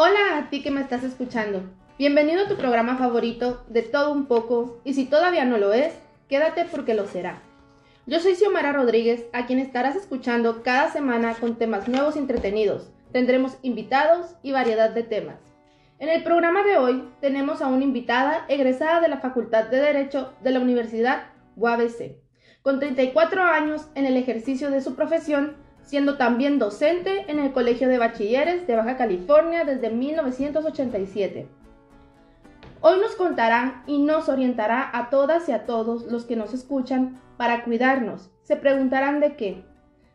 Hola a ti que me estás escuchando. Bienvenido a tu programa favorito de todo un poco y si todavía no lo es, quédate porque lo será. Yo soy Xiomara Rodríguez, a quien estarás escuchando cada semana con temas nuevos y entretenidos. Tendremos invitados y variedad de temas. En el programa de hoy tenemos a una invitada egresada de la Facultad de Derecho de la Universidad UABC, con 34 años en el ejercicio de su profesión, siendo también docente en el Colegio de Bachilleres de Baja California desde 1987. Hoy nos contará y nos orientará a todas y a todos los que nos escuchan para cuidarnos. Se preguntarán de qué.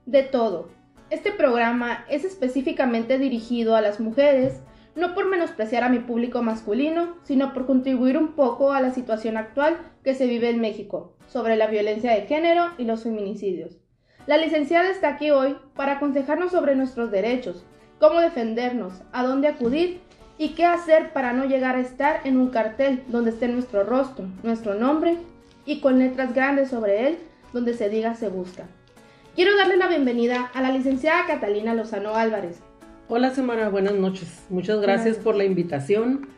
De todo. Este programa es específicamente dirigido a las mujeres, no por menospreciar a mi público masculino, sino por contribuir un poco a la situación actual que se vive en México sobre la violencia de género y los feminicidios. La licenciada está aquí hoy para aconsejarnos sobre nuestros derechos, cómo defendernos, a dónde acudir y qué hacer para no llegar a estar en un cartel donde esté nuestro rostro, nuestro nombre y con letras grandes sobre él donde se diga se busca. Quiero darle la bienvenida a la licenciada Catalina Lozano Álvarez. Hola Semana, buenas noches. Muchas gracias por la invitación.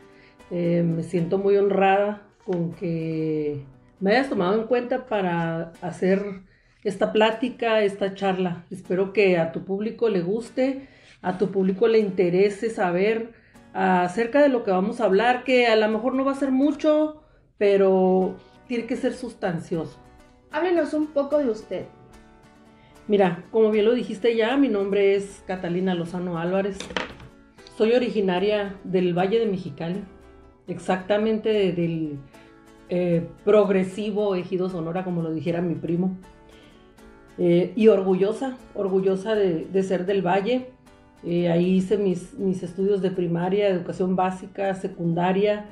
Eh, me siento muy honrada con que me hayas tomado en cuenta para hacer esta plática, esta charla. Espero que a tu público le guste, a tu público le interese saber acerca de lo que vamos a hablar, que a lo mejor no va a ser mucho, pero tiene que ser sustancioso. Háblenos un poco de usted. Mira, como bien lo dijiste ya, mi nombre es Catalina Lozano Álvarez. Soy originaria del Valle de Mexicali, exactamente del eh, progresivo ejido Sonora, como lo dijera mi primo. Eh, y orgullosa, orgullosa de, ser del Valle. Eh, ahí hice mis, mis, estudios de primaria, educación básica, secundaria,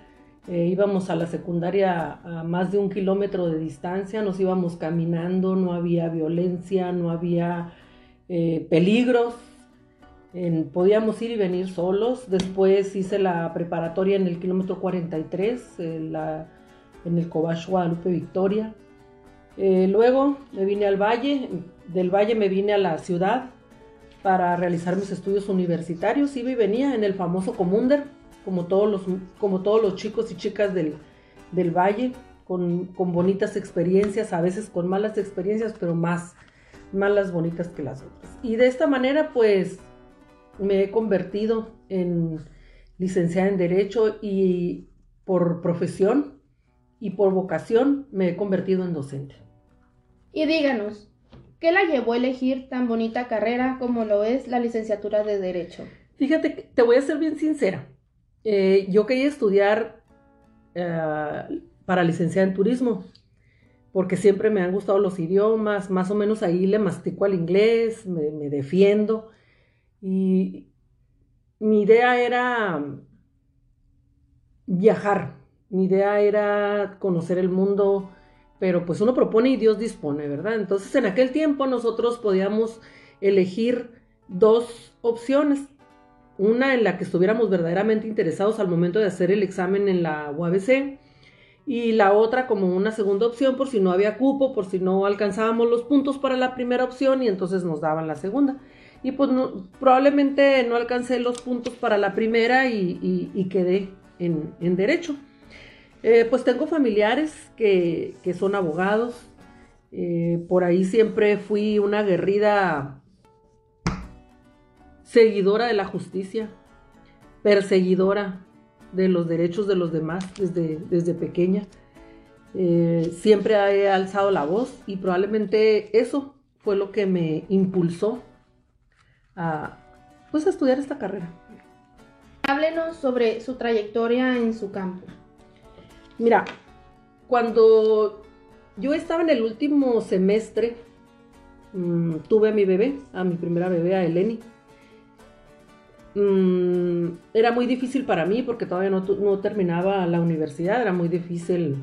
eh, íbamos a la secundaria a más de un kilómetro de distancia, nos íbamos caminando, no había violencia, no había eh, peligros, podíamos ir y venir solos. Después hice la preparatoria en el kilómetro 43, en, en el Cobach Guadalupe Victoria. Eh, luego me vine al valle, del valle me vine a la ciudad para realizar mis estudios universitarios. Iba y venía en el famoso Comunder como todos los, como todos los chicos y chicas del, valle, con, bonitas experiencias, a veces con malas experiencias, pero más, malas bonitas que las otras. Y de esta manera, pues, me he convertido en licenciada en Derecho y por profesión y por vocación me he convertido en docente. Y díganos, ¿qué la llevó a elegir tan bonita carrera como lo es la licenciatura de Derecho? Fíjate, te voy a ser bien sincera. Eh, yo quería estudiar eh, para licenciada en turismo, porque siempre me han gustado los idiomas, más o menos ahí le mastico al inglés, me defiendo. Y mi idea era viajar, mi idea era conocer el mundo, pero pues uno propone y Dios dispone, ¿verdad? Entonces en aquel tiempo nosotros podíamos elegir dos opciones una en la que estuviéramos verdaderamente interesados al momento de hacer el examen en la UABC y la otra como una segunda opción por si no había cupo, por si no alcanzábamos los puntos para la primera opción y entonces nos daban la segunda. Y pues probablemente no alcancé los puntos para la primera y, quedé en, derecho. Eh, pues tengo familiares que, son abogados, eh, por ahí siempre fui una guerrida seguidora de la justicia, perseguidora de los derechos de los demás desde, desde pequeña. Eh, siempre he alzado la voz y probablemente eso fue lo que me impulsó a, pues, a estudiar esta carrera. Háblenos sobre su trayectoria en su campo. Mira, cuando yo estaba en el último semestre, mm, tuve a mi bebé, a mi primera bebé, a Eleni. Mm, era muy difícil para mí porque todavía no, terminaba la universidad, era muy difícil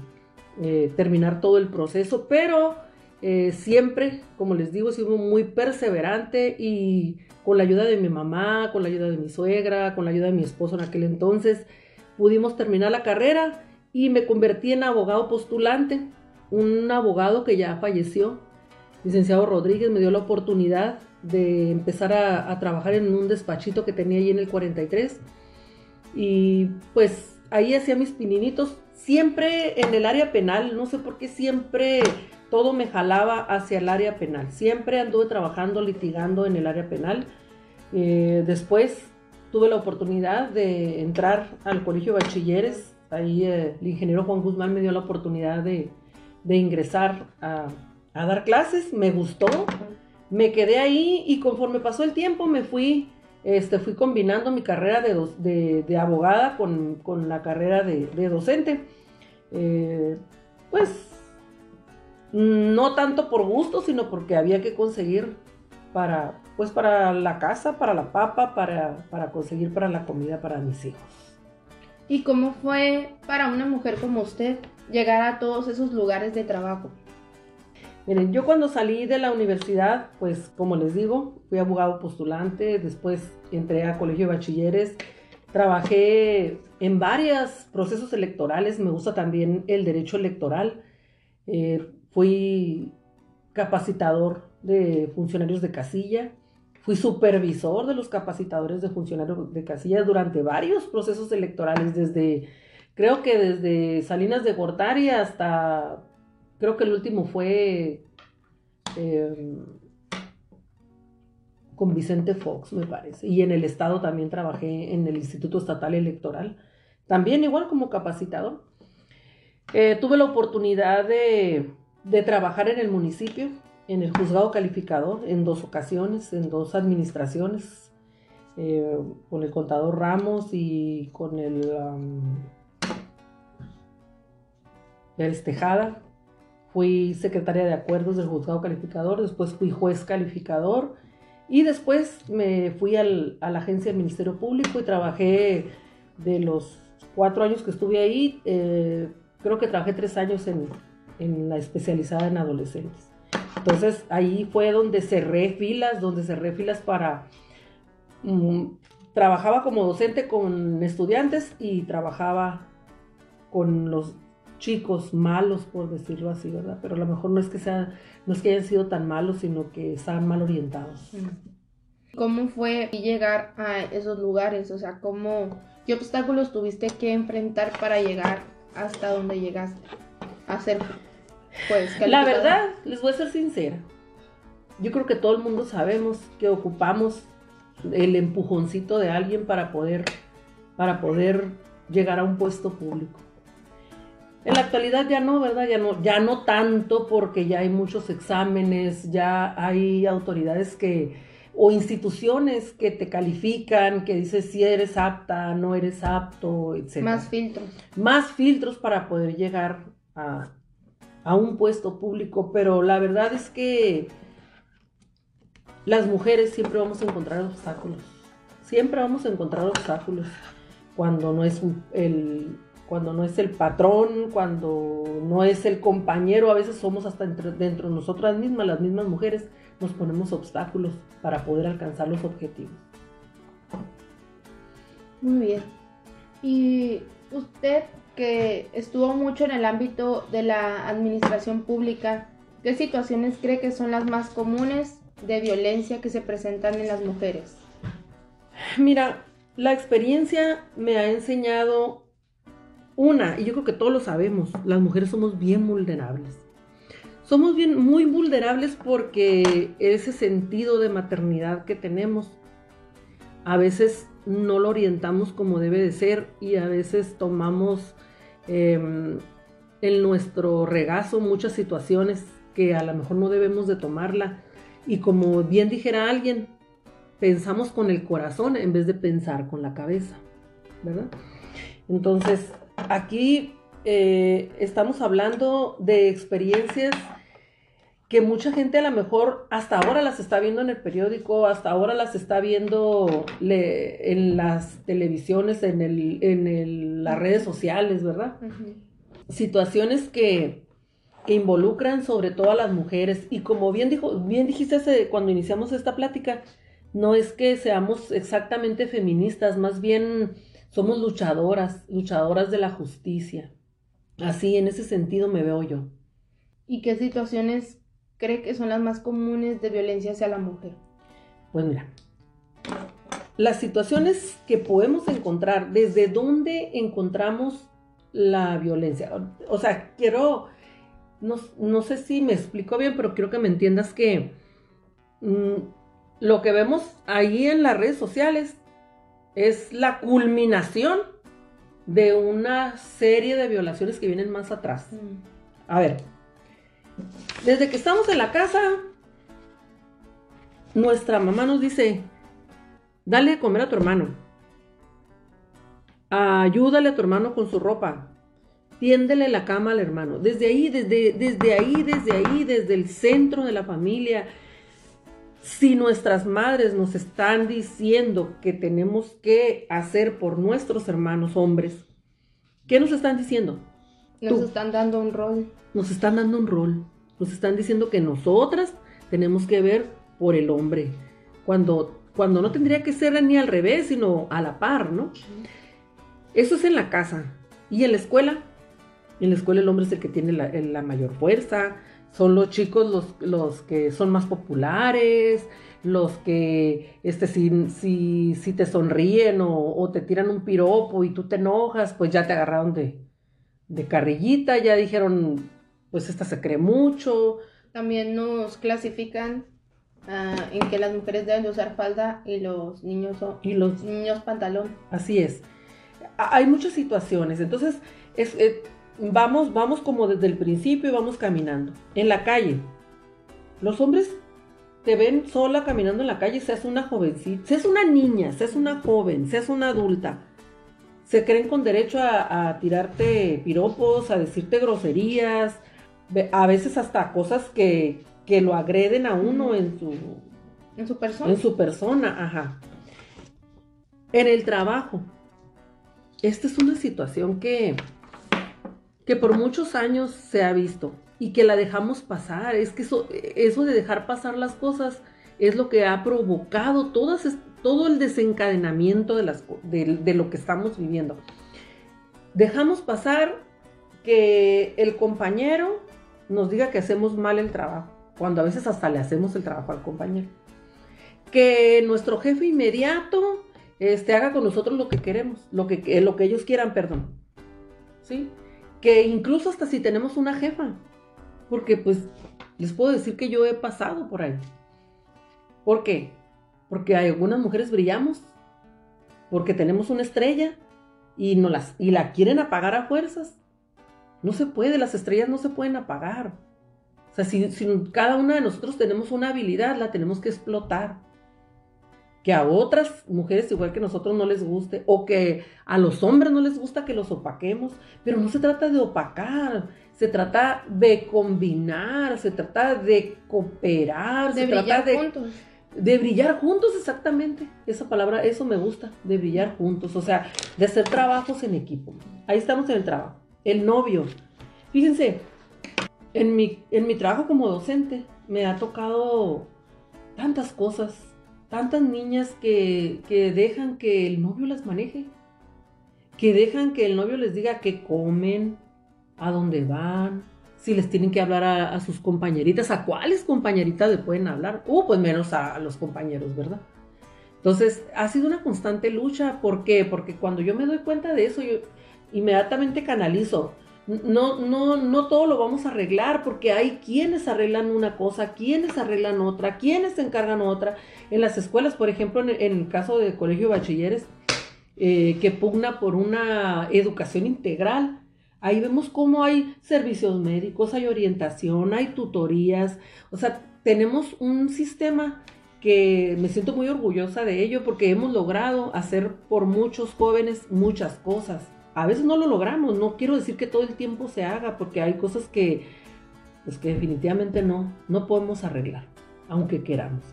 eh, terminar todo el proceso, pero eh, siempre, como les digo, he sido muy perseverante y con la ayuda de mi mamá, con la ayuda de mi suegra, con la ayuda de mi esposo en aquel entonces, pudimos terminar la carrera y me convertí en abogado postulante, un abogado que ya falleció, licenciado Rodríguez, me dio la oportunidad de empezar a, trabajar en un despachito que tenía allí en el 43. Y pues ahí hacía mis pininitos, siempre en el área penal, no sé por qué siempre todo me jalaba hacia el área penal. Siempre anduve trabajando, litigando en el área penal. Eh, después tuve la oportunidad de entrar al colegio de bachilleres. Ahí eh, el ingeniero Juan Guzmán me dio la oportunidad de, ingresar a, dar clases. Me gustó. Me quedé ahí y conforme pasó el tiempo me fui, este, fui combinando mi carrera de, abogada con, la carrera de, docente. Eh, pues no tanto por gusto, sino porque había que conseguir para, pues para la casa, para la papa, para conseguir para la comida para mis hijos. ¿Y cómo fue para una mujer como usted llegar a todos esos lugares de trabajo? Miren, yo cuando salí de la universidad, pues como les digo, fui abogado postulante, después entré a colegio de bachilleres, trabajé en varios procesos electorales, me gusta también el derecho electoral. Eh, fui capacitador de funcionarios de casilla, fui supervisor de los capacitadores de funcionarios de casilla durante varios procesos electorales, desde, creo que desde Salinas de Gortari hasta, creo que el último fue em, con Vicente Fox, me parece, y en el Estado también trabajé en el Instituto Estatal Electoral, también igual como capacitador. Eh, tuve la oportunidad de de trabajar en el municipio, en el juzgado calificador, en dos ocasiones, en dos administraciones, eh, con el contador Ramos y con el um, Pérez Tejada. Fui secretaria de acuerdos del juzgado calificador, después fui juez calificador y después me fui a la agencia del Ministerio Público y trabajé de los cuatro años que estuve ahí, eh, creo que trabajé tres años en, en la especializada en adolescentes. Entonces ahí fue donde cerré filas, donde cerré filas para... Mm, trabajaba como docente con estudiantes y trabajaba con los chicos malos, por decirlo así, ¿verdad? Pero a lo mejor no es que sea, no es que hayan sido tan malos, sino que estaban mal orientados. ¿Cómo fue llegar a esos lugares? O sea, ¿cómo, qué obstáculos tuviste que enfrentar para llegar hasta donde llegaste a ser pues, la verdad, les voy a ser sincera. Yo creo que todo el mundo sabemos que ocupamos el empujoncito de alguien para poder, para poder llegar a un puesto público. En la actualidad ya no, ¿verdad? Ya no, ya no tanto porque ya hay muchos exámenes, ya hay autoridades que, o instituciones que te califican, que dices si eres apta, no eres apto, etc. Más filtros. Más filtros para poder llegar a, a un puesto público, pero la verdad es que las mujeres siempre vamos a encontrar obstáculos. Siempre vamos a encontrar obstáculos cuando no es el cuando no es el patrón, cuando no es el compañero, a veces somos hasta dentro de nosotras mismas, las mismas mujeres, nos ponemos obstáculos para poder alcanzar los objetivos. Muy bien. ¿Y usted estuvo mucho en el ámbito de la administración pública, ¿qué situaciones cree que son las más comunes de violencia que se presentan en las mujeres? Mira, la experiencia me ha enseñado una, y yo creo que todos lo sabemos, las mujeres somos bien vulnerables. Somos bien, muy vulnerables porque ese sentido de maternidad que tenemos a veces no lo orientamos como debe de ser y a veces tomamos em, en nuestro regazo muchas situaciones que a lo mejor no debemos de tomarla. Y como bien dijera alguien, pensamos con el corazón en vez de pensar con la cabeza, ¿verdad? Entonces, aquí eh, estamos hablando de experiencias que mucha gente a lo mejor hasta ahora las está viendo en el periódico, hasta ahora las está viendo en las televisiones, en, el, en las redes sociales, ¿verdad? Situaciones que, involucran sobre todo a las mujeres y como bien, dijo, bien dijiste cuando iniciamos esta plática, no es que seamos exactamente feministas, más bien somos luchadoras, luchadoras de la justicia. Así, en ese sentido me veo yo. ¿Y qué situaciones cree que son las más comunes de violencia hacia la mujer? Pues mira, las situaciones que podemos encontrar, desde dónde encontramos la violencia. O sea, quiero, no, sé si me explico bien, pero quiero que me entiendas que mm, lo que vemos ahí en las redes sociales es la culminación de una serie de violaciones que vienen más atrás. Mm. A ver, desde que estamos en la casa, nuestra mamá nos dice, dale de comer a tu hermano, ayúdale a tu hermano con su ropa, tiéndele la cama al hermano. Desde ahí, desde, desde ahí, desde ahí, desde el centro de la familia, si nuestras madres nos están diciendo que tenemos que hacer por nuestros hermanos hombres, ¿qué nos están diciendo? Nos están dando un rol. Nos están dando un rol. Nos están diciendo que nosotras tenemos que ver por el hombre. Cuando, cuando no tendría que ser ni al revés, sino a la par, ¿no? Eso es en la casa. ¿Y en la escuela? En la escuela el hombre es el que tiene la, la mayor fuerza, son los chicos los, los que son más populares, los que este, si, si, si te sonríen o, te tiran un piropo y tú te enojas, pues ya te agarraron de, de carrillita, ya dijeron, pues esta se cree mucho. También nos clasifican ah, en que las mujeres deben de usar falda y los niños, y los niños pantalón. Así es. Hay muchas situaciones, entonces es, eh, vamos, vamos como desde el principio y vamos caminando. En la calle, los hombres te ven sola caminando en la calle, seas una jovencita, seas una niña, seas una joven, seas una adulta. Se creen con derecho a, tirarte piropos, a decirte groserías, a veces hasta cosas que, que lo agreden a uno en su, en su persona. En su persona, ajá. En el trabajo. Esta es una situación que, que por muchos años se ha visto y que la dejamos pasar. Es que eso, eso de dejar pasar las cosas es lo que ha provocado todas, todo el desencadenamiento de, las, de, lo que estamos viviendo. Dejamos pasar que el compañero nos diga que hacemos mal el trabajo, cuando a veces hasta le hacemos el trabajo al compañero. Que nuestro jefe inmediato este, haga con nosotros lo que queremos, lo que, lo que ellos quieran, perdón. ¿Sí? que incluso hasta si tenemos una jefa, porque pues les puedo decir que yo he pasado por ahí. ¿Por qué? Porque algunas mujeres brillamos, porque tenemos una estrella y, no las, y la quieren apagar a fuerzas. No se puede, las estrellas no se pueden apagar. O sea, si, si cada una de nosotros tenemos una habilidad, la tenemos que explotar que a otras mujeres igual que nosotros no les guste o que a los hombres no les gusta que los opaquemos, pero no se trata de opacar, se trata de combinar, se trata de cooperar, de se trata de juntos. de brillar juntos exactamente. Esa palabra, eso me gusta, de brillar juntos, o sea, de hacer trabajos en equipo. Ahí estamos en el trabajo. El novio. Fíjense, en mi, en mi trabajo como docente me ha tocado tantas cosas tantas niñas que, dejan que el novio las maneje, que dejan que el novio les diga qué comen, a dónde van, si les tienen que hablar a, sus compañeritas, a cuáles compañeritas le pueden hablar, uh, pues menos a, los compañeros, ¿verdad? Entonces, ha sido una constante lucha. ¿Por qué? Porque cuando yo me doy cuenta de eso, yo inmediatamente canalizo. No, no, no todo lo vamos a arreglar porque hay quienes arreglan una cosa, quienes arreglan otra, quienes se encargan otra. En las escuelas, por ejemplo, en, el caso del colegio de bachilleres, eh, que pugna por una educación integral, ahí vemos cómo hay servicios médicos, hay orientación, hay tutorías, o sea, tenemos un sistema que me siento muy orgullosa de ello porque hemos logrado hacer por muchos jóvenes muchas cosas a veces no lo logramos, no quiero decir que todo el tiempo se haga, porque hay cosas que, pues que definitivamente no, no podemos arreglar, aunque queramos,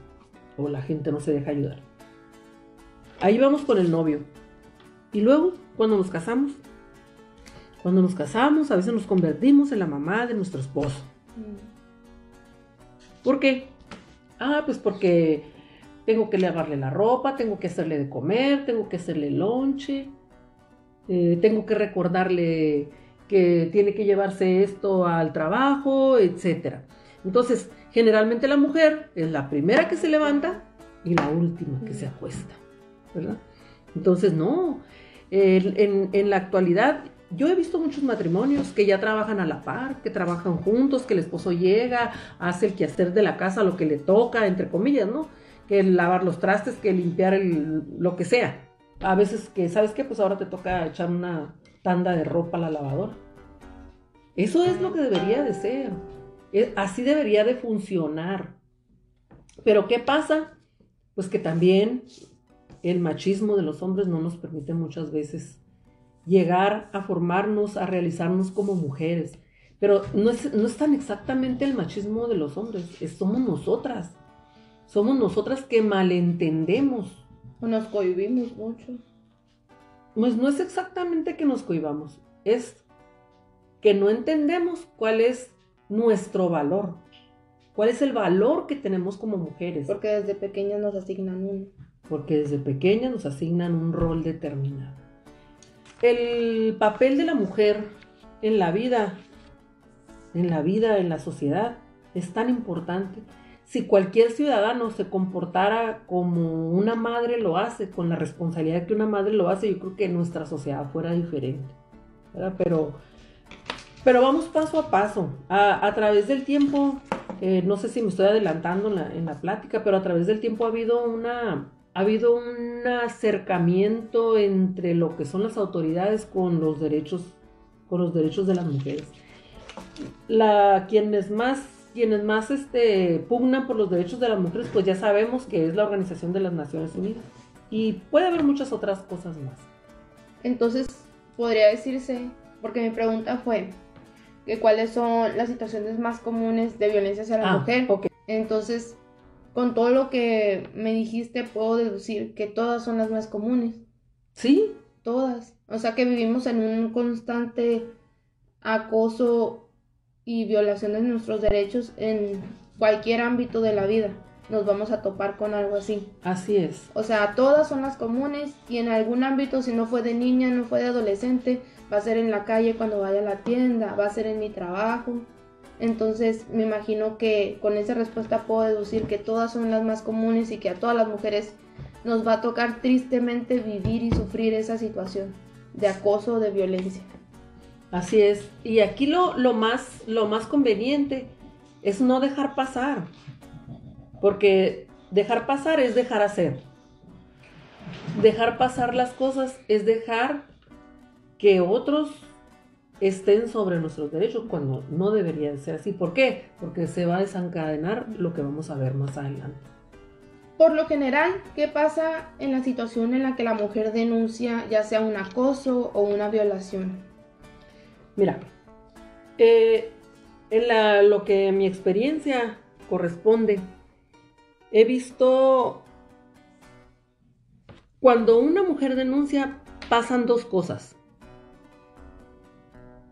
o la gente no se deja ayudar. Ahí vamos con el novio. Y luego, cuando nos casamos, cuando nos casamos, a veces nos convertimos en la mamá de nuestro esposo. ¿Por qué? Ah, pues porque tengo que lavarle la ropa, tengo que hacerle de comer, tengo que hacerle lonche, eh, tengo que recordarle que tiene que llevarse esto al trabajo, etc. Entonces, generalmente la mujer es la primera que se levanta y la última que se acuesta. ¿verdad? Entonces, no. en, la actualidad, yo he visto muchos matrimonios que ya trabajan a la par, que trabajan juntos, que el esposo llega, hace el quehacer de la casa, lo que le toca, entre comillas, ¿no? Que lavar los trastes, que limpiar lo que sea. A veces que, ¿sabes qué? Pues ahora te toca echar una tanda de ropa a la lavadora. Eso es lo que debería de ser. así debería de funcionar. Pero ¿qué pasa? Pues que también el machismo de los hombres no nos permite muchas veces llegar a formarnos, a realizarnos como mujeres. Pero no es, no tan exactamente el machismo de los hombres, somos nosotras. Somos nosotras que malentendemos. O nos cohibimos mucho. Pues no es exactamente que nos cohibamos, es que no entendemos cuál es nuestro valor. ¿Cuál es el valor que tenemos como mujeres? Porque desde pequeñas nos asignan uno. Porque desde pequeñas nos asignan un rol determinado el papel de la mujer en la vida, en la vida, en la sociedad, es tan importante. Si cualquier ciudadano se comportara como una madre lo hace, con la responsabilidad que una madre lo hace, yo creo que nuestra sociedad fuera diferente. Pero, pero vamos paso a paso. A, través del tiempo, eh, no sé si me estoy adelantando en la plática, pero a través del tiempo ha habido una, ha habido un acercamiento entre lo que son las autoridades con los derechos, con los derechos de las mujeres. La, quienes más, quienes más este, pugnan por los derechos de las mujeres, pues ya sabemos que es la Organización de las Naciones Unidas. Y puede haber muchas otras cosas más. Entonces, podría decirse, porque mi pregunta fue, que cuáles son las situaciones más comunes de violencia hacia la ah, mujer. Entonces, con todo lo que me dijiste, puedo deducir que todas son las más comunes. Sí. Todas. O sea que vivimos en un constante acoso y violación de nuestros derechos en cualquier ámbito de la vida. Nos vamos a topar con algo así. Así es. O sea, todas son las comunes y en algún ámbito, si no fue de niña, no fue de adolescente, va a ser en la calle cuando vaya a la tienda, va a ser en mi trabajo, entonces me imagino que con esa respuesta puedo deducir que todas son las más comunes y que a todas las mujeres nos va a tocar tristemente vivir y sufrir esa situación de acoso o de violencia. Así es. Y aquí lo, lo, más, lo más conveniente es no dejar pasar. Porque dejar pasar es dejar hacer. Dejar pasar las cosas es dejar que otros estén sobre nuestros derechos cuando no debería ser así. ¿Por qué? Porque se va a desencadenar lo que vamos a ver más adelante. Por lo general, ¿qué pasa en la situación en la que la mujer denuncia ya sea un acoso o una violación? Mira, eh, en lo que mi experiencia corresponde, he visto cuando una mujer denuncia pasan dos cosas.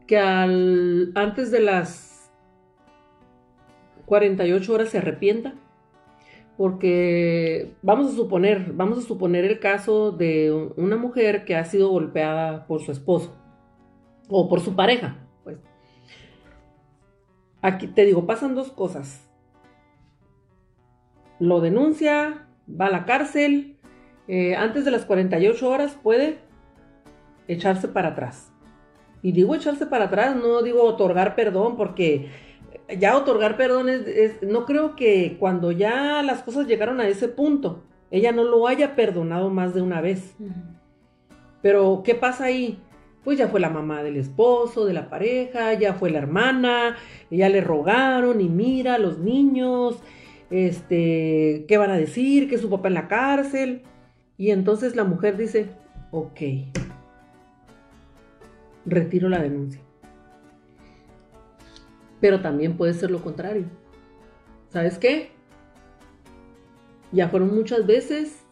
Que antes de las 48 horas se arrepienta, porque vamos a suponer, vamos a suponer el caso de una mujer que ha sido golpeada por su esposo o por su pareja, pues. Aquí te digo, pasan dos cosas. Lo denuncia, va a la cárcel, eh, antes de las 48 horas puede echarse para atrás. Y digo echarse para atrás, no digo otorgar perdón, porque ya otorgar perdón es, no creo que cuando ya las cosas llegaron a ese punto, ella no lo haya perdonado más de una vez. Pero, ¿qué pasa ahí? Pues ya fue la mamá del esposo, de la pareja, ya fue la hermana, ya le rogaron y mira, los niños, este, ¿qué van a decir? Que su papá en la cárcel. Y entonces la mujer dice, ok, retiro la denuncia. Pero también puede ser lo contrario. ¿Sabes qué? Ya fueron muchas veces.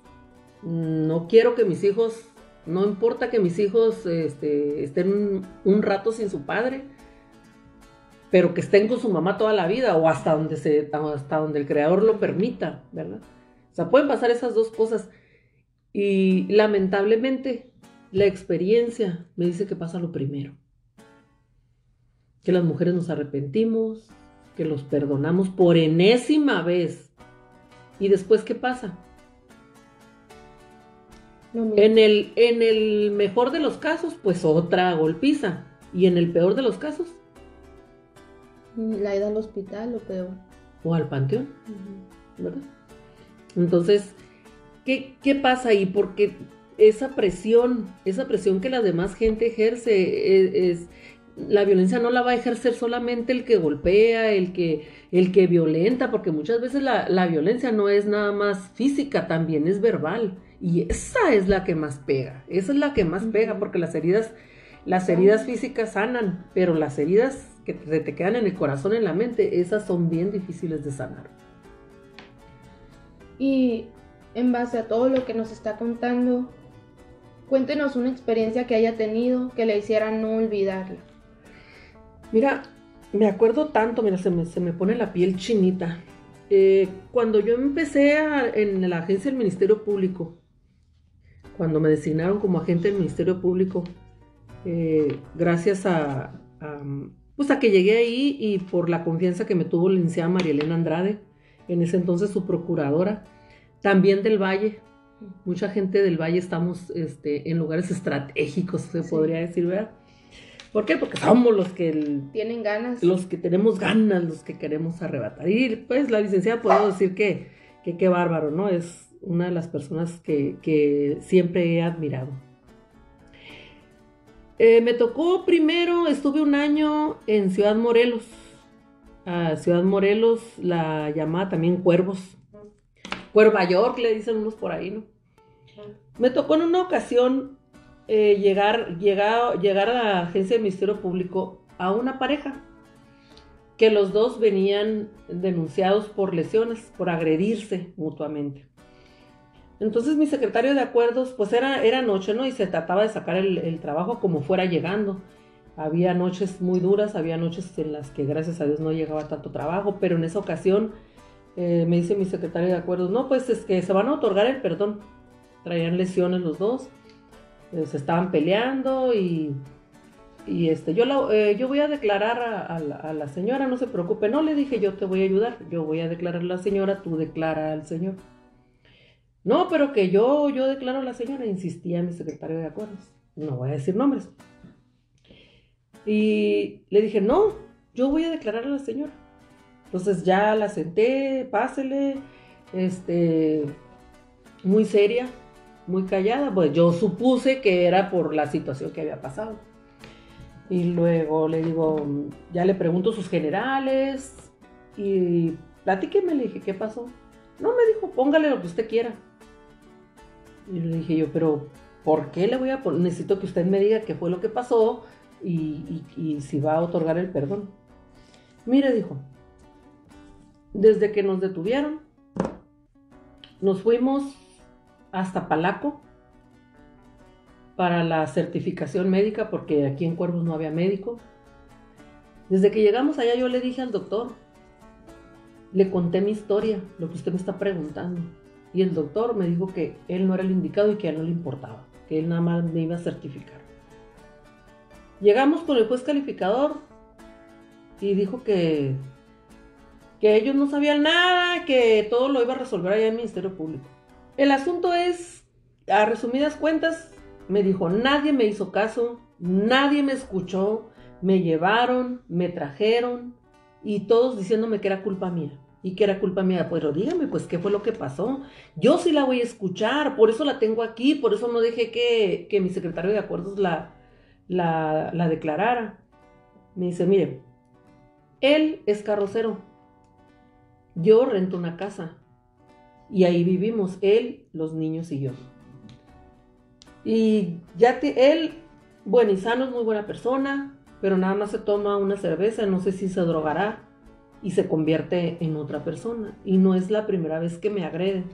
No quiero que mis hijos, no importa que mis hijos este, estén un, rato sin su padre, pero que estén con su mamá toda la vida o hasta donde, se, hasta donde el creador lo permita, ¿verdad? O sea, pueden pasar esas dos cosas. Y lamentablemente la experiencia me dice que pasa lo primero. Que las mujeres nos arrepentimos, que los perdonamos por enésima vez. ¿Y después qué pasa? En el, en el mejor de los casos, pues otra golpiza. Y en el peor de los casos. La ida al hospital o peor. O al panteón. ¿Verdad? Entonces, ¿qué, ¿qué pasa ahí? Porque esa presión, esa presión que la demás gente ejerce, e, es, la violencia no la va a ejercer solamente el que golpea, el que, el que violenta, porque muchas veces la, la violencia no es nada más física, también es verbal. Y esa es la que más pega, esa es la que más pega, porque las heridas, las heridas físicas sanan, pero las heridas que te, te quedan en el corazón, en la mente, esas son bien difíciles de sanar. Y en base a todo lo que nos está contando, cuéntenos una experiencia que haya tenido que le hiciera no olvidarla. Mira, me acuerdo tanto, mira, se me, se me pone la piel chinita. Eh, cuando yo empecé en la agencia del Ministerio Público, cuando me designaron como agente del Ministerio Público, eh, gracias a, pues a que llegué ahí y por la confianza que me tuvo la licenciada María Elena Andrade, en ese entonces su procuradora, también del Valle. Mucha gente del Valle estamos este, en lugares estratégicos, se podría decir, ¿verdad? ¿Por qué? Porque somos los que... Tienen ganas. Los que tenemos ganas, los que queremos arrebatar. Y pues la licenciada puedo decir que qué bárbaro, ¿no? Es una de las personas que, siempre he admirado. Eh, me tocó primero, estuve un año en Ciudad Morelos. A Ciudad Morelos la llamaba también Cuervos. Cuerva York le dicen unos por ahí, ¿no? Me tocó en una ocasión eh, llegar, llegar, llegar a la agencia del Ministerio Público a una pareja que los dos venían denunciados por lesiones, por agredirse mutuamente. Entonces mi secretario de acuerdos, pues era, era noche, ¿no? Y se trataba de sacar el, trabajo como fuera llegando. Había noches muy duras, había noches en las que gracias a Dios no llegaba tanto trabajo, pero en esa ocasión eh, me dice mi secretario de acuerdos, no, pues es que se van a otorgar el perdón. Traían lesiones los dos, eh, se estaban peleando y, este, yo, eh, yo voy a declarar a, la, a, la, señora, no se preocupe, no le dije yo te voy a ayudar, yo voy a declarar a la señora, tú declara al señor. No, pero que yo, yo declaro a la señora, insistía mi secretario de acuerdos. No voy a decir nombres. Y le dije, no, yo voy a declarar a la señora. Entonces ya la senté, pásele, este, muy seria, muy callada. Pues yo supuse que era por la situación que había pasado. Y luego le digo, ya le pregunto sus generales y platíqueme, le dije, ¿qué pasó? No, me dijo, póngale lo que usted quiera. Y le dije yo, pero ¿por qué le voy a poner? Necesito que usted me diga qué fue lo que pasó y, si va a otorgar el perdón. Mire, dijo, desde que nos detuvieron, nos fuimos hasta Palaco para la certificación médica, porque aquí en Cuervos no había médico. Desde que llegamos allá yo le dije al doctor, le conté mi historia, lo que usted me está preguntando. Y el doctor me dijo que él no era el indicado y que a él no le importaba, que él nada más me iba a certificar. Llegamos con el juez calificador y dijo que, que ellos no sabían nada, que todo lo iba a resolver allá en el Ministerio Público. El asunto es, a resumidas cuentas, me dijo, nadie me hizo caso, nadie me escuchó, me llevaron, me trajeron y todos diciéndome que era culpa mía y que era culpa mía. Pero dígame, pues, ¿qué fue lo que pasó? Yo sí la voy a escuchar, por eso la tengo aquí, por eso no dejé que, que mi secretario de acuerdos la, la, la declarara. Me dice, mire, él es carrocero, yo rento una casa y ahí vivimos, él, los niños y yo. Y ya te, él, bueno y sano, es muy buena persona, pero nada más se toma una cerveza, no sé si se drogará y se convierte en otra persona. Y no es la primera vez que me agrede.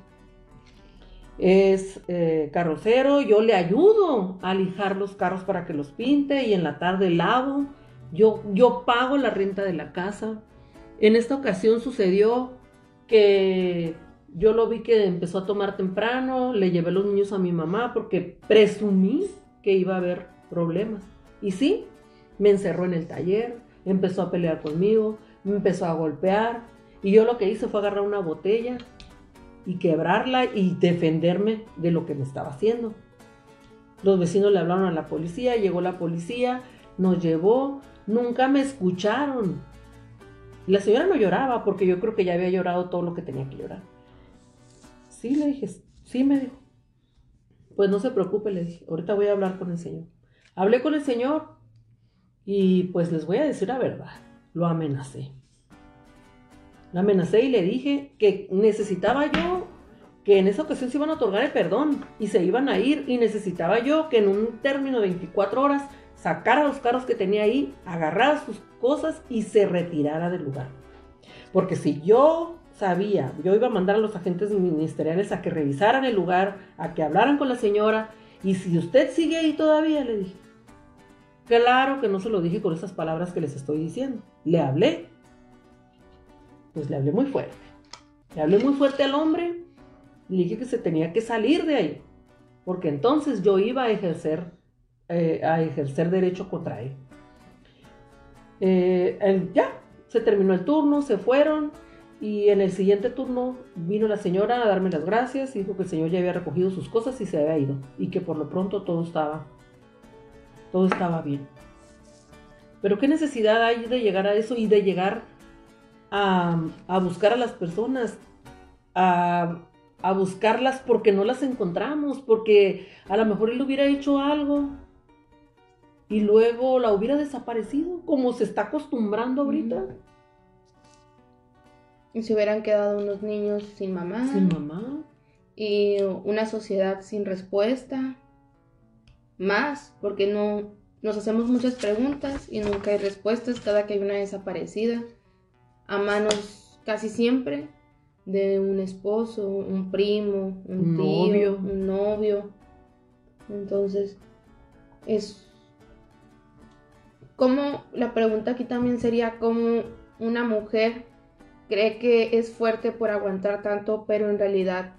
Es eh, carrocero, yo le ayudo a lijar los carros para que los pinte y en la tarde lavo. Yo, yo pago la renta de la casa. En esta ocasión sucedió que yo lo vi que empezó a tomar temprano, le llevé los niños a mi mamá porque presumí que iba a haber problemas. Y sí, me encerró en el taller, empezó a pelear conmigo, me empezó a golpear y yo lo que hice fue agarrar una botella y quebrarla y defenderme de lo que me estaba haciendo. Los vecinos le hablaron a la policía, llegó la policía, nos llevó, nunca me escucharon. La señora no lloraba porque yo creo que ya había llorado todo lo que tenía que llorar. Sí, le dije, sí, me dijo. Pues no se preocupe, le dije, ahorita voy a hablar con el Señor. Hablé con el Señor y pues les voy a decir la verdad, lo amenacé. Lo amenacé y le dije que necesitaba yo que en esa ocasión se iban a otorgar el perdón y se iban a ir y necesitaba yo que en un término de 24 horas sacara los carros que tenía ahí, agarrara sus cosas y se retirara del lugar. Porque si yo sabía, yo iba a mandar a los agentes ministeriales a que revisaran el lugar, a que hablaran con la señora, y si usted sigue ahí todavía, le dije. Claro que no se lo dije con esas palabras que les estoy diciendo. Le hablé. Pues le hablé muy fuerte. Le hablé muy fuerte al hombre le dije que se tenía que salir de ahí. Porque entonces yo iba a ejercer, eh, a ejercer derecho contra él. Eh, ya, se terminó el turno, se fueron y en el siguiente turno vino la señora a darme las gracias dijo que el señor ya había recogido sus cosas y se había ido y que por lo pronto todo estaba todo estaba bien. Pero qué necesidad hay de llegar a eso y de llegar a, buscar a las personas, a, a, buscarlas porque no las encontramos, porque a lo mejor él hubiera hecho algo y luego la hubiera desaparecido, como se está acostumbrando ahorita. Y se hubieran quedado unos niños sin mamá. Sin mamá. Y una sociedad sin respuesta. Más, porque no nos hacemos muchas preguntas y nunca hay respuestas cada que hay una desaparecida. A manos casi siempre de un esposo, un primo, un, tío, un novio. Entonces, es como la pregunta aquí también sería cómo una mujer cree que es fuerte por aguantar tanto, pero en realidad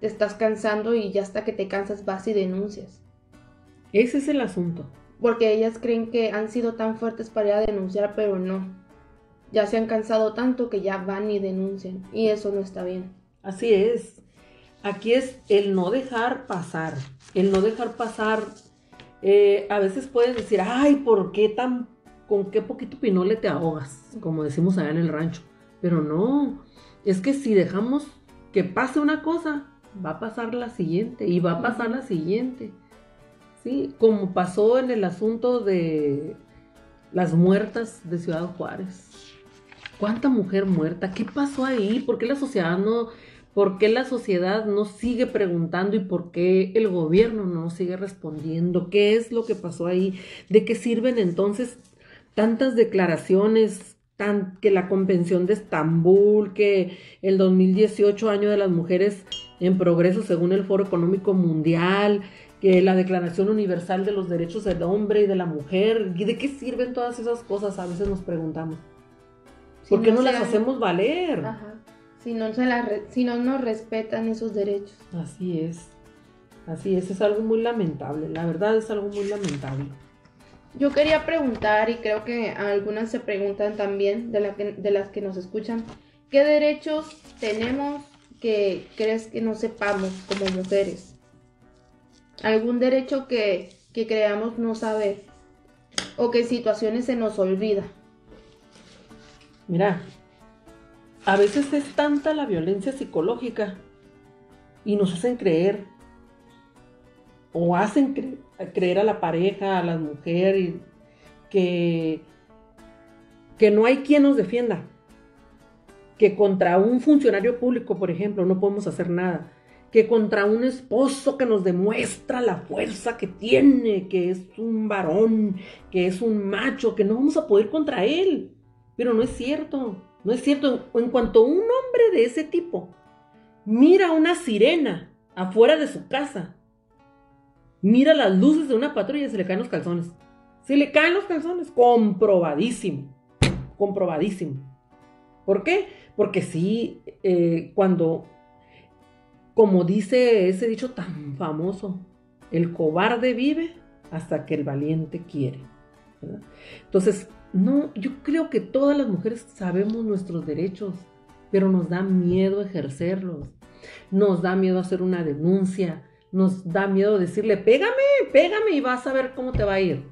te estás cansando y ya hasta que te cansas vas y denuncias. Ese es el asunto. Porque ellas creen que han sido tan fuertes para ir a denunciar, pero no. Ya se han cansado tanto que ya van y denuncian. Y eso no está bien. Así es. Aquí es el no dejar pasar. El no dejar pasar. Eh, a veces puedes decir, ay, ¿por qué tan... con qué poquito pinole te ahogas? Como decimos allá en el rancho. Pero no, es que si dejamos que pase una cosa, va a pasar la siguiente y va a pasar la siguiente. Como pasó en el asunto de las muertas de Ciudad Juárez. ¿Cuánta mujer muerta? ¿Qué pasó ahí? ¿Por qué la sociedad no, por qué la sociedad no sigue preguntando y por qué el gobierno no sigue respondiendo? ¿Qué es lo que pasó ahí? ¿De qué sirven entonces tantas declaraciones que la Convención de Estambul, que el 2018 año de las mujeres en progreso según el Foro Económico Mundial, que la Declaración Universal de los Derechos del Hombre y de la Mujer, ¿y de qué sirven todas esas cosas? A veces nos preguntamos. ¿Por qué no, las hacemos valer? Si no, se si no nos respetan esos derechos. Así es. Así es, es algo muy lamentable. La verdad es algo muy lamentable. Yo quería preguntar, y creo que algunas se preguntan también, de, de las que nos escuchan, ¿qué derechos tenemos que crees que no sepamos como mujeres? ¿Algún derecho que, que creamos no saber? ¿O que en situaciones se nos olvida? Mira, a veces es tanta la violencia psicológica y nos hacen creer o hacen creer a la pareja, a la mujer, que, que no hay quien nos defienda. Que contra un funcionario público, por ejemplo, no podemos hacer nada. Que contra un esposo que nos demuestra la fuerza que tiene, que es un varón, que es un macho, que no vamos a poder contra él. Pero no es cierto, no es cierto. En cuanto un hombre de ese tipo mira una sirena afuera de su casa mira las luces de una patrulla y se le caen los calzones. Se le caen los calzones, comprobadísimo, comprobadísimo. ¿Por qué? Porque sí, eh, cuando, como dice ese dicho tan famoso, el cobarde vive hasta que el valiente quiere. Entonces, no, yo creo que todas las mujeres sabemos nuestros derechos, pero nos da miedo ejercerlos, nos da miedo hacer una denuncia, nos da miedo decirle, pégame, pégame y vas a ver cómo te va a ir.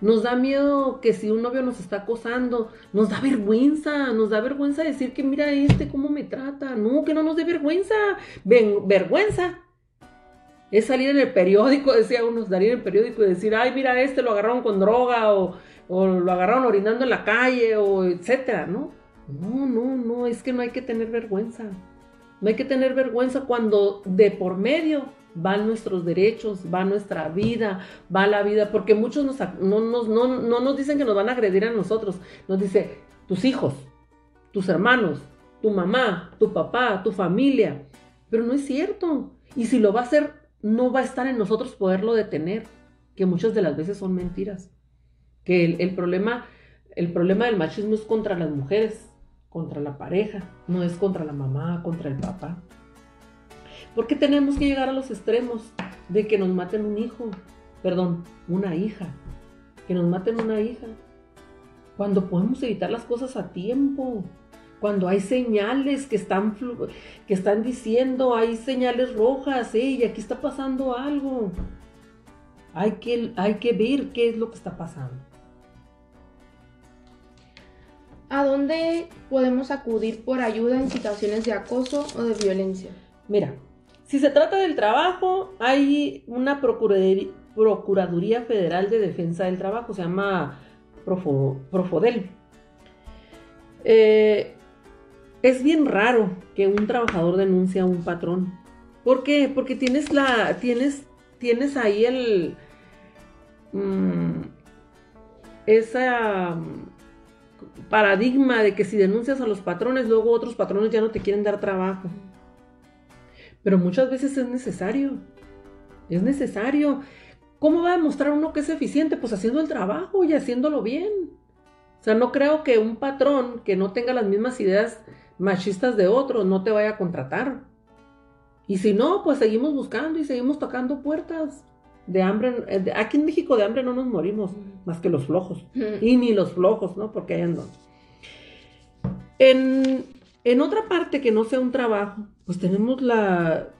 Nos da miedo que si un novio nos está acosando, nos da vergüenza, nos da vergüenza decir que mira este cómo me trata. No, que no nos dé vergüenza. vergüenza. Es salir en el periódico, decía uno, salir en el periódico y decir, ay, mira este lo agarraron con droga o, o lo agarraron orinando en la calle o etcétera, ¿no? No, no, no, es que no hay que tener vergüenza. No hay que tener vergüenza cuando de por medio van nuestros derechos, va nuestra vida, va la vida, porque muchos nos, no, no, nos dicen que nos van a agredir a nosotros, nos dice tus hijos, tus hermanos, tu mamá, tu papá, tu familia, pero no es cierto. Y si lo va a hacer, no va a estar en nosotros poderlo detener, que muchas de las veces son mentiras. Que el, el problema, el problema del machismo es contra las mujeres, contra la pareja, no es contra la mamá, contra el papá. ¿Por qué tenemos que llegar a los extremos de que nos maten un hijo? Perdón, una hija. Que nos maten una hija. Cuando podemos evitar las cosas a tiempo. Cuando hay señales que están, que están diciendo, hay señales rojas, y aquí está pasando algo. Hay que, hay que ver qué es lo que está pasando. ¿A dónde podemos acudir por ayuda en situaciones de acoso o de violencia? Mira, si se trata del trabajo, hay una Procuraduría, Federal de Defensa del Trabajo, se llama Profodel. Eh, es bien raro que un trabajador denuncie a un patrón. ¿Por qué? Porque tienes la. tienes. tienes ahí el. Mm, esa mm, paradigma de que si denuncias a los patrones, luego otros patrones ya no te quieren dar trabajo. Pero muchas veces es necesario. Es necesario. ¿Cómo va a demostrar uno que es eficiente? Pues haciendo el trabajo y haciéndolo bien. O sea, no creo que un patrón que no tenga las mismas ideas machistas de otro no te vaya a contratar. Y si no, pues seguimos buscando y seguimos tocando puertas. De hambre, eh, aquí en México de hambre no nos morimos, más que los flojos. Y ni los flojos, ¿no? Porque hay andan. En, en otra parte que no sea un trabajo, pues tenemos la,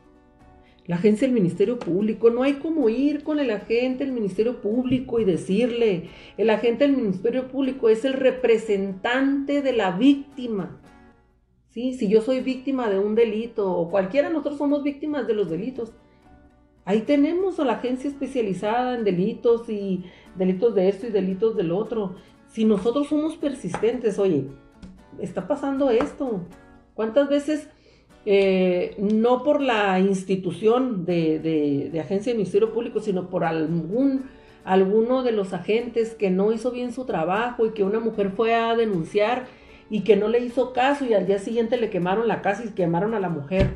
la agencia del Ministerio Público. No hay como ir con el agente del Ministerio Público y decirle, el agente del Ministerio Público es el representante de la víctima. ¿Sí? Si yo soy víctima de un delito o cualquiera, nosotros somos víctimas de los delitos. Ahí tenemos a la agencia especializada en delitos y delitos de esto y delitos del otro. Si nosotros somos persistentes, oye, está pasando esto. ¿Cuántas veces, eh, no por la institución de, agencia de Ministerio Público, sino por algún, alguno de los agentes que no hizo bien su trabajo y que una mujer fue a denunciar y que no le hizo caso y al día siguiente le quemaron la casa y quemaron a la mujer?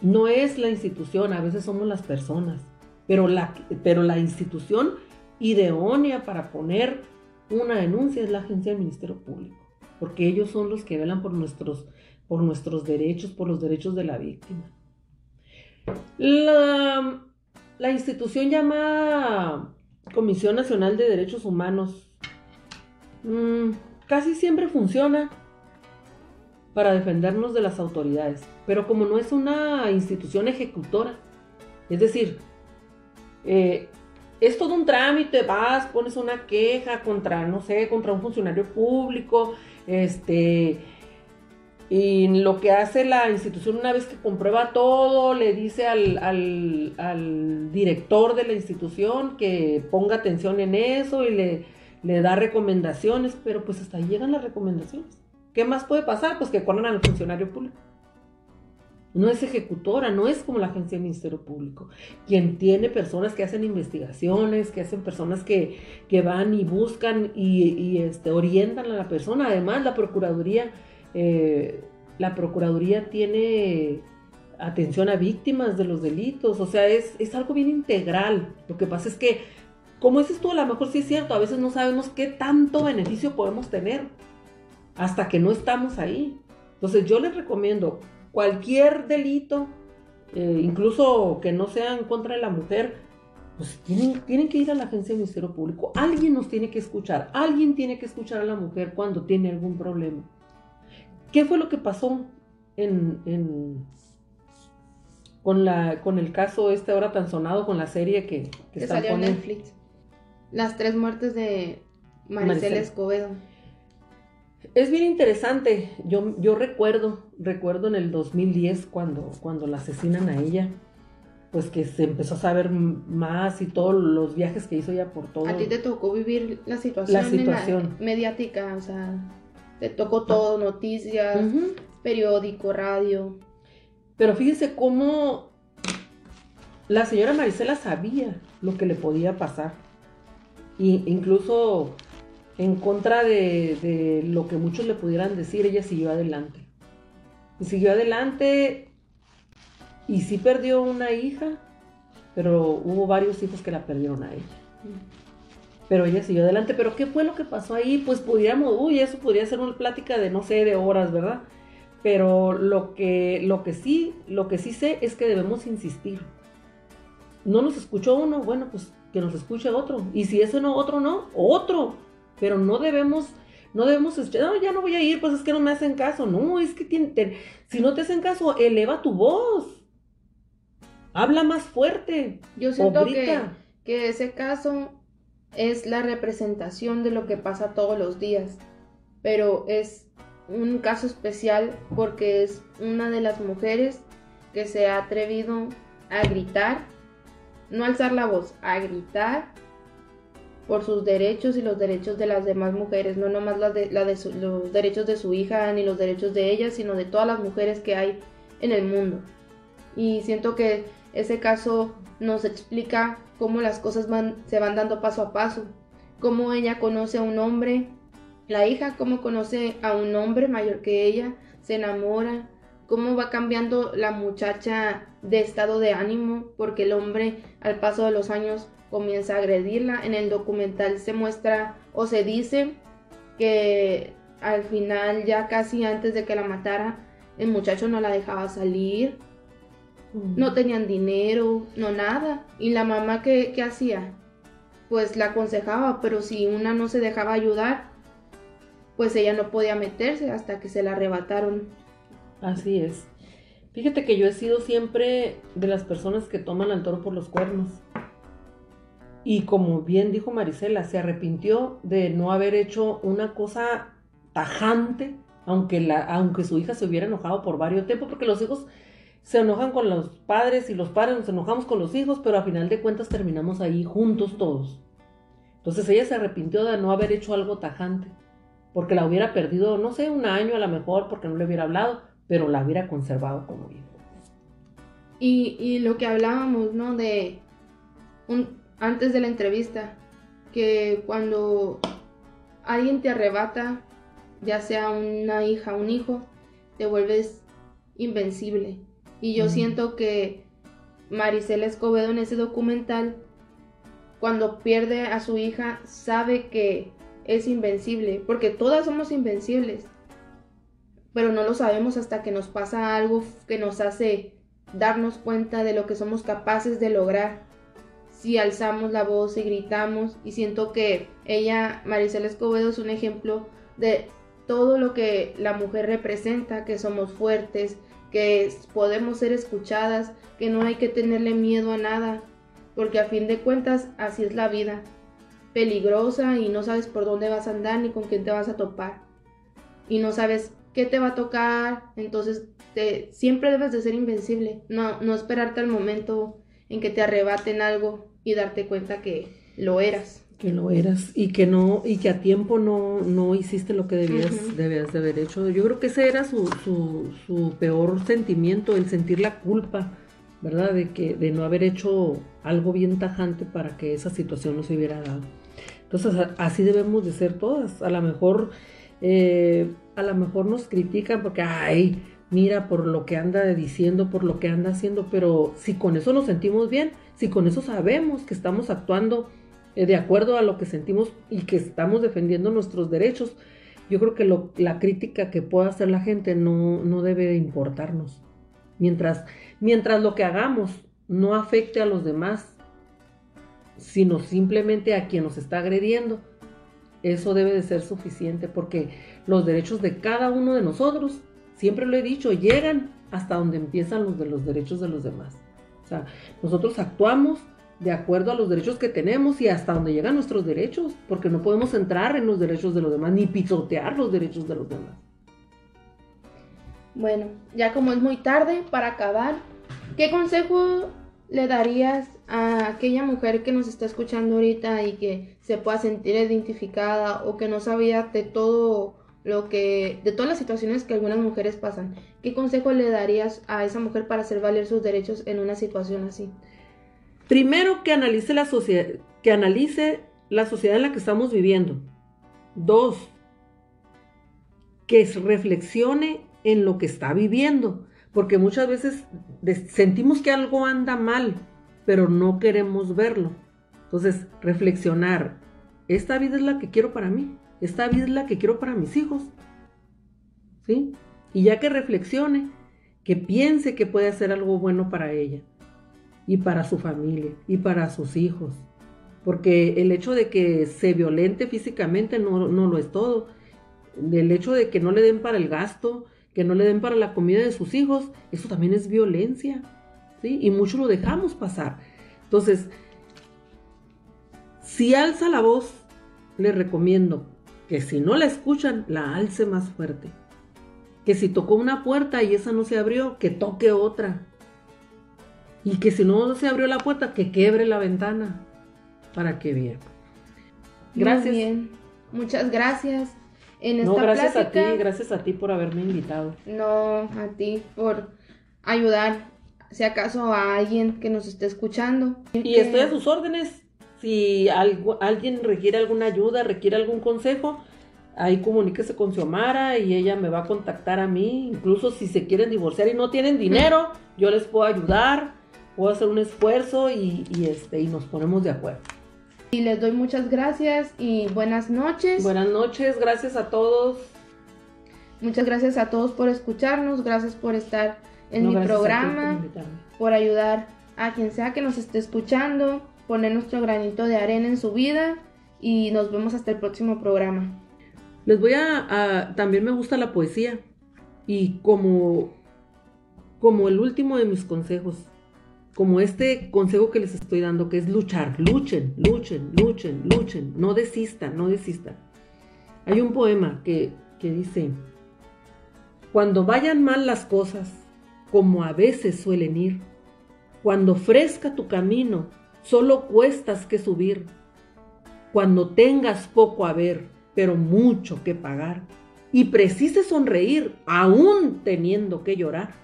No es la institución, a veces somos las personas, pero la, pero la institución idónea para poner una denuncia es la agencia del Ministerio Público, porque ellos son los que velan por nuestros, por nuestros derechos, por los derechos de la víctima. La, institución llamada Comisión Nacional de Derechos Humanos mm, casi siempre funciona para defendernos de las autoridades, pero como no es una institución ejecutora, es decir, eh, es todo un trámite, vas, pones una queja contra, no sé, contra un funcionario público, este, y lo que hace la institución una vez que comprueba todo, le dice al, al, director de la institución que ponga atención en eso y le, le da recomendaciones, pero pues hasta ahí llegan las recomendaciones. ¿Qué más puede pasar? Pues que corran al funcionario público no es ejecutora, no es como la agencia del Ministerio Público, quien tiene personas que hacen investigaciones, que hacen personas que, van y buscan y, este, orientan a la persona. Además, la Procuraduría, eh, la Procuraduría tiene atención a víctimas de los delitos, o sea, es, es algo bien integral. Lo que pasa es que, como dices tú, a lo mejor sí es cierto, a veces no sabemos qué tanto beneficio podemos tener hasta que no estamos ahí. Entonces yo les recomiendo cualquier delito, eh, incluso que no sea en contra de la mujer, pues tienen, tienen que ir a la agencia del Ministerio Público. Alguien nos tiene que escuchar, alguien tiene que escuchar a la mujer cuando tiene algún problema. ¿Qué fue lo que pasó en, con, la, con el caso este ahora tan sonado, con la serie que, que, salió en Netflix. Las tres muertes de Maricela Escobedo. Es bien interesante. Yo, yo recuerdo, recuerdo en el 2010 cuando, cuando la asesinan a ella, pues que se empezó a saber más y todos los viajes que hizo ella por todo. A ti te tocó vivir la situación, la situación. mediática, o sea, te tocó todo, noticias, periódico, radio. Pero fíjese cómo la señora Marisela sabía lo que le podía pasar. Y incluso en contra de, lo que muchos le pudieran decir, ella siguió adelante. Y siguió adelante y sí perdió una hija, pero hubo varios hijos que la perdieron a ella. Pero ella siguió adelante. Pero ¿qué fue lo que pasó ahí? Pues pudiéramos, uy, eso podría ser una plática de no sé, de horas, ¿verdad? Pero lo que, lo que sí, lo que sí sé es que debemos insistir. No nos escuchó uno, bueno, pues que nos escuche otro. Y si ese no, otro no, otro. Pero no debemos, no debemos, no, ya no voy a ir, pues es que no me hacen caso. No, es que si no te hacen caso, eleva tu voz. Habla más fuerte. Yo siento que, que ese caso es la representación de lo que pasa todos los días. Pero es un caso especial porque es una de las mujeres que se ha atrevido a gritar no alzar la voz, a gritar por sus derechos y los derechos de las demás mujeres, no nomás los derechos de su hija ni los derechos de ella, sino de todas las mujeres que hay en el mundo. Y siento que ese caso nos explica cómo las cosas se van dando paso a paso, cómo ella conoce a un hombre, la hija cómo conoce a un hombre mayor que ella, se enamora, cómo va cambiando la muchacha de estado de ánimo porque el hombre al paso de los años comienza a agredirla. En el documental se muestra o se dice que al final ya casi antes de que la matara el muchacho no la dejaba salir, no tenían dinero, no nada. Y la mamá ¿qué, qué hacía? Pues la aconsejaba, pero si una no se dejaba ayudar, pues ella no podía meterse hasta que se la arrebataron Así es. Fíjate que yo he sido siempre de las personas que toman al toro por los cuernos. Y como bien dijo Marisela, se arrepintió de no haber hecho una cosa tajante, aunque, la, aunque su hija se hubiera enojado por varios tiempos, porque los hijos se enojan con los padres y los padres nos enojamos con los hijos, pero a final de cuentas terminamos ahí juntos todos. Entonces ella se arrepintió de no haber hecho algo tajante, porque la hubiera perdido, no sé, un año a lo mejor, porque no le hubiera hablado, pero la hubiera conservado como hijo. Y, lo que hablábamos, ¿no? De un, antes de la entrevista, que cuando alguien te arrebata, ya sea una hija, un hijo, te vuelves invencible. Y yo siento que Maricela Escobedo en ese documental, cuando pierde a su hija, sabe que es invencible, porque todas somos invencibles pero no lo sabemos hasta que nos pasa algo que nos hace darnos cuenta de lo que somos capaces de lograr. Si alzamos la voz y gritamos, y siento que ella, Maricela Escobedo, es un ejemplo de todo lo que la mujer representa, que somos fuertes, que podemos ser escuchadas, que no hay que tenerle miedo a nada, porque a fin de cuentas así es la vida, peligrosa y no sabes por dónde vas a andar ni con quién te vas a topar, y no sabes qué te va a tocar, entonces te, siempre debes de ser invencible, no, no esperarte al momento en que te arrebaten algo y darte cuenta que lo eras. Que lo eras y que no, y que a tiempo no, no hiciste lo que debías, debías de haber hecho. Yo creo que ese era su, su, su peor sentimiento, el sentir la culpa, ¿verdad? De que, de no haber hecho algo bien tajante para que esa situación no se hubiera dado. Entonces, así debemos de ser todas. A lo mejor eh, a lo mejor nos critican porque, ay, mira por lo que anda diciendo, por lo que anda haciendo, pero si con eso nos sentimos bien, si con eso sabemos que estamos actuando eh, de acuerdo a lo que sentimos y que estamos defendiendo nuestros derechos, yo creo que la crítica que pueda hacer la gente no, no debe importarnos. Mientras, mientras lo que hagamos no afecte a los demás, sino simplemente a quien nos está agrediendo, eso debe de ser suficiente porque los derechos de cada uno de nosotros, siempre lo he dicho, llegan hasta donde empiezan los de los derechos de los demás. O sea, nosotros actuamos de acuerdo a los derechos que tenemos y hasta donde llegan nuestros derechos, porque no podemos entrar en los derechos de los demás ni pisotear los derechos de los demás. Bueno, ya como es muy tarde para acabar, ¿qué consejo le darías a aquella mujer que nos está escuchando ahorita y que se pueda sentir identificada o que no sabía de todo lo que de todas las situaciones que algunas mujeres pasan? ¿Qué consejo le darías a esa mujer para hacer valer sus derechos en una situación así? Primero que analice la sociedad, que analice la sociedad en la que estamos viviendo. Dos, que reflexione en lo que está viviendo, porque muchas veces sentimos que algo anda mal, pero no queremos verlo. Entonces, reflexionar, esta vida es la que quiero para mí, esta vida es la que quiero para mis hijos. ¿Sí? Y ya que reflexione, que piense que puede hacer algo bueno para ella y para su familia y para sus hijos. Porque el hecho de que se violente físicamente no, lo es todo. El hecho de que no le den para el gasto, que no le den para la comida de sus hijos, eso también es violencia. ¿sí? Y mucho lo dejamos pasar. Entonces, si alza la voz, le recomiendo que si no la escuchan, la alce más fuerte. Que si tocó una puerta y esa no se abrió, que toque otra. Y que si no se abrió la puerta, que quebre la ventana para que vea. Gracias. Muy bien. Muchas gracias. En esta no, gracias a ti, gracias a ti por haberme invitado. No, a ti por ayudar, si acaso a alguien que nos esté escuchando. Y estoy a sus órdenes. Si alguien requiere alguna ayuda, requiere algún consejo, ahí comuníquese con Xiomara y ella me va a contactar a mí. Incluso si se quieren divorciar y no tienen dinero, yo les puedo ayudar puedo hacer un esfuerzo y, este, y nos ponemos de acuerdo. Y les doy muchas gracias y buenas noches. Buenas noches, gracias a todos. Muchas gracias a todos por escucharnos, gracias por estar en mi programa, por, ayudar a quien sea que nos esté escuchando, poner nuestro granito de arena en su vida y nos vemos hasta el próximo programa. Les voy a, también me gusta la poesía y como como el último de mis consejos, como este consejo que les estoy dando, que es luchar, luchen, luchen, luchen, luchen, no desistan, no desistan. Hay un poema que, que dice, cuando vayan mal las cosas, como a veces suelen ir, cuando fresca tu camino, solo cuestas que subir, cuando tengas poco a ver, pero mucho que pagar, y precises sonreír, aún teniendo que llorar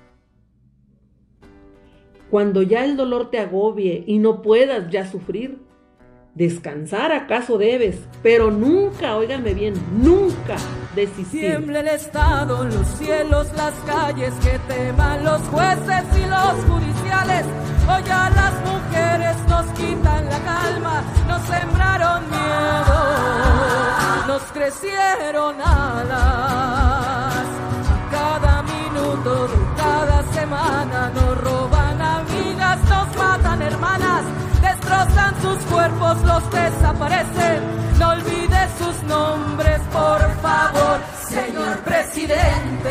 cuando ya el dolor te agobie y no puedas ya sufrir. Descansar acaso debes, pero nunca, óiganme bien, nunca desistir. Tiembla el Estado, los cielos, las calles, que teman los jueces y los judiciales. Hoy a las mujeres nos quitan la calma, nos sembraron miedo, nos crecieron alas. Cada minuto de cada semana nos matan hermanas, destrozan sus cuerpos, los desaparecen. No olvides sus nombres, por favor, señor presidente.